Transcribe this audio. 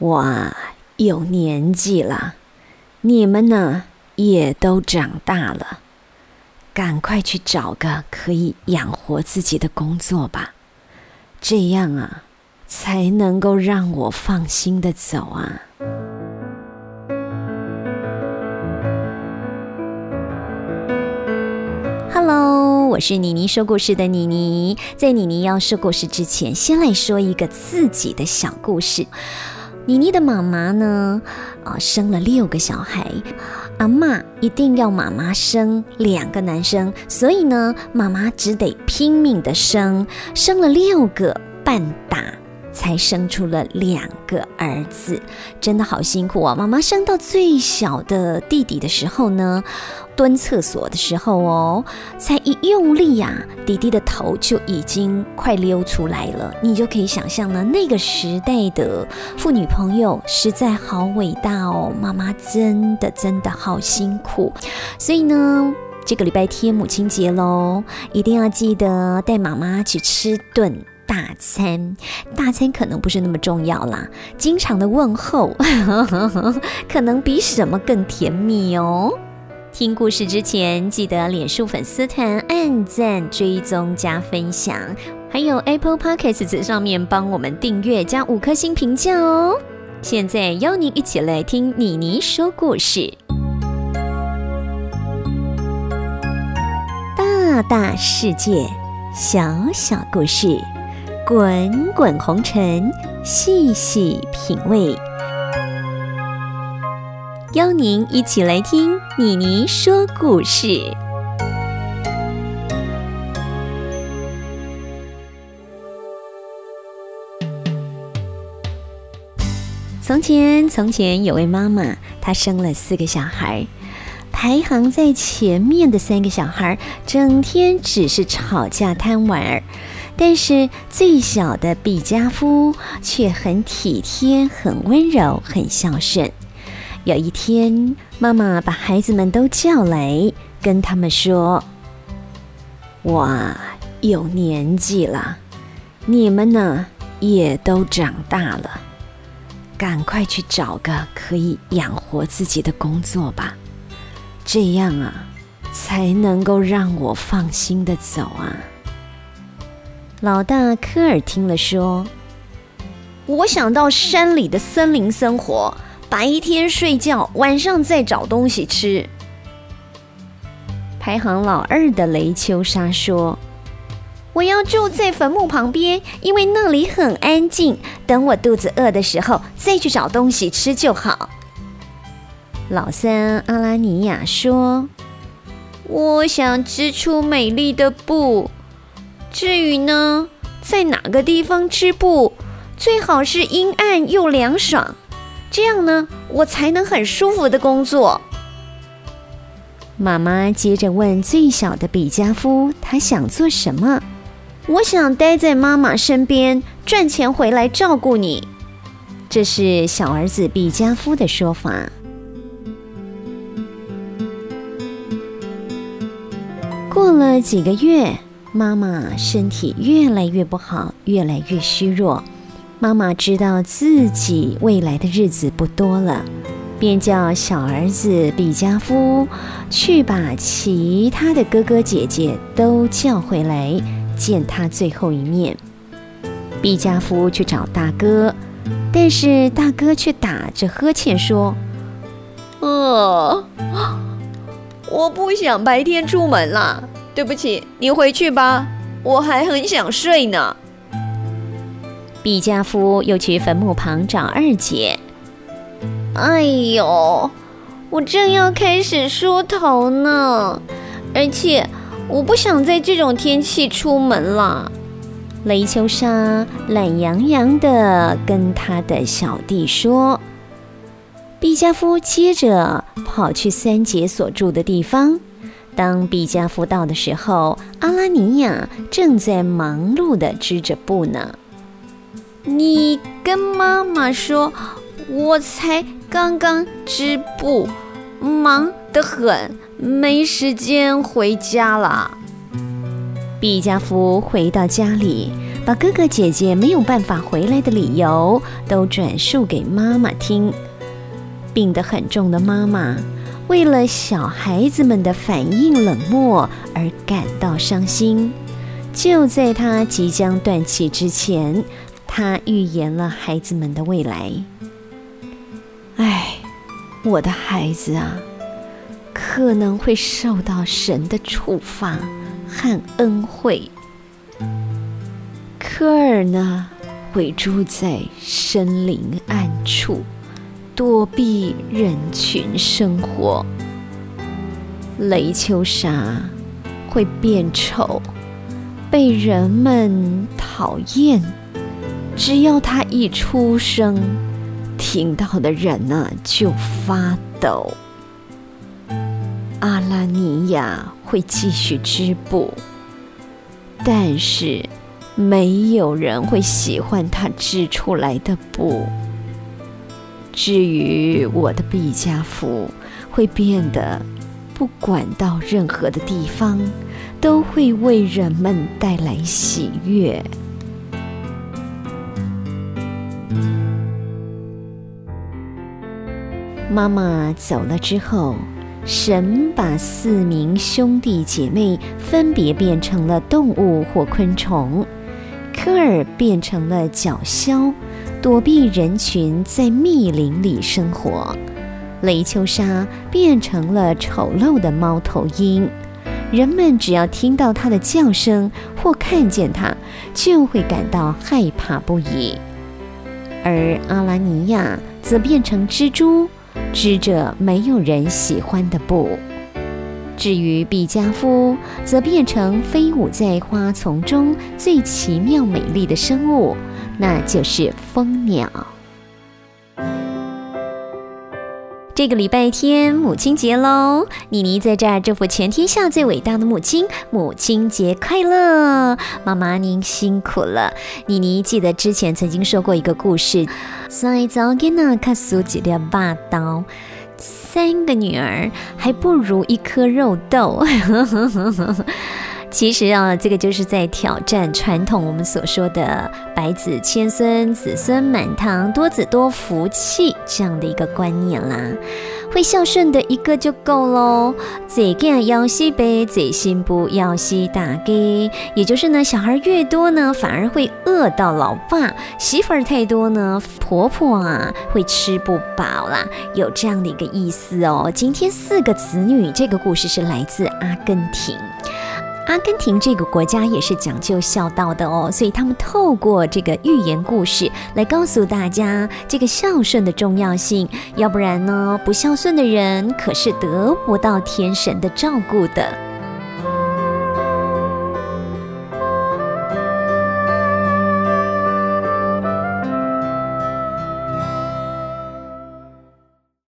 我有年纪了，你们呢也都长大了，赶快去找个可以养活自己的工作吧，这样啊，才能够让我放心的走啊。Hello，我是妮妮说故事的妮妮。在妮妮要说故事之前，先来说一个自己的小故事。妮妮的妈妈呢，啊，生了六个小孩，阿妈一定要妈妈生两个男生，所以呢，妈妈只得拼命的生，生了六个半打。才生出了两个儿子，真的好辛苦啊！妈妈生到最小的弟弟的时候呢，蹲厕所的时候哦，才一用力呀，弟弟的头就已经快溜出来了。你就可以想象呢，那个时代的妇女朋友实在好伟大哦，妈妈真的真的好辛苦。所以呢，这个礼拜天母亲节喽，一定要记得带妈妈去吃顿。大餐，大餐可能不是那么重要啦。经常的问候，可能比什么更甜蜜哦。听故事之前，记得脸书粉丝团按赞、追踪、加分享，还有 Apple Podcasts 上面帮我们订阅加五颗星评价哦。现在邀您一起来听妮妮说故事，大大世界，小小故事。滚滚红尘，细细品味，邀您一起来听妮妮说故事。从前，从前有位妈妈，她生了四个小孩，排行在前面的三个小孩，整天只是吵架贪玩儿。但是最小的毕加夫却很体贴、很温柔、很孝顺。有一天，妈妈把孩子们都叫来，跟他们说：“我有年纪了，你们呢也都长大了，赶快去找个可以养活自己的工作吧，这样啊，才能够让我放心的走啊。”老大科尔听了说：“我想到山里的森林生活，白天睡觉，晚上再找东西吃。”排行老二的雷秋莎说：“我要住在坟墓旁边，因为那里很安静。等我肚子饿的时候，再去找东西吃就好。”老三阿拉尼亚说：“我想织出美丽的布。”至于呢，在哪个地方织布，最好是阴暗又凉爽，这样呢，我才能很舒服的工作。妈妈接着问最小的比加夫，他想做什么？我想待在妈妈身边，赚钱回来照顾你。这是小儿子比加夫的说法。过了几个月。妈妈身体越来越不好，越来越虚弱。妈妈知道自己未来的日子不多了，便叫小儿子比加夫去把其他的哥哥姐姐都叫回来见他最后一面。毕加夫去找大哥，但是大哥却打着呵欠说：“呃，我不想白天出门了。”对不起，你回去吧，我还很想睡呢。毕加夫又去坟墓旁找二姐。哎呦，我正要开始梳头呢，而且我不想在这种天气出门了。雷秋莎懒洋洋地跟他的小弟说。毕加夫接着跑去三姐所住的地方。当毕加夫到的时候，阿拉尼亚正在忙碌地织着布呢。你跟妈妈说，我才刚刚织布，忙得很，没时间回家了。毕加夫回到家里，把哥哥姐姐没有办法回来的理由都转述给妈妈听。病得很重的妈妈，为了小孩子们的反应冷漠而感到伤心。就在他即将断气之前，他预言了孩子们的未来。唉，我的孩子啊，可能会受到神的处罚和恩惠。科尔呢，会住在森林暗处，躲避人群生活。雷秋莎会变丑，被人们讨厌。只要她一出生，听到的人呢就发抖。阿拉尼亚会继续织布，但是。没有人会喜欢她织出来的布。至于我的毕加夫，会变得不管到任何的地方，都会为人们带来喜悦。妈妈走了之后，神把四名兄弟姐妹分别变成了动物或昆虫。科尔变成了角鸮，躲避人群，在密林里生活。雷秋莎变成了丑陋的猫头鹰，人们只要听到它的叫声或看见它，就会感到害怕不已。而阿拉尼亚则变成蜘蛛，织着没有人喜欢的布。至于毕加夫，则变成飞舞在花丛中最奇妙美丽的生物，那就是蜂鸟。这个礼拜天母亲节喽，妮妮在这儿祝福全天下最伟大的母亲，母亲节快乐！妈妈您辛苦了。妮妮记得之前曾经说过一个故事，在早给那卡苏吉的霸刀。三个女儿还不如一颗肉豆。其实啊，这个就是在挑战传统我们所说的“百子千孙，子孙满堂，多子多福气”这样的一个观念啦。会孝顺的一个就够喽。嘴干要西北，嘴心不要西大给。也就是呢，小孩越多呢，反而会饿到老爸；媳妇儿太多呢，婆婆啊会吃不饱啦。有这样的一个意思哦。今天四个子女，这个故事是来自阿根廷。阿根廷这个国家也是讲究孝道的哦，所以他们透过这个寓言故事来告诉大家这个孝顺的重要性。要不然呢，不孝顺的人可是得不到天神的照顾的。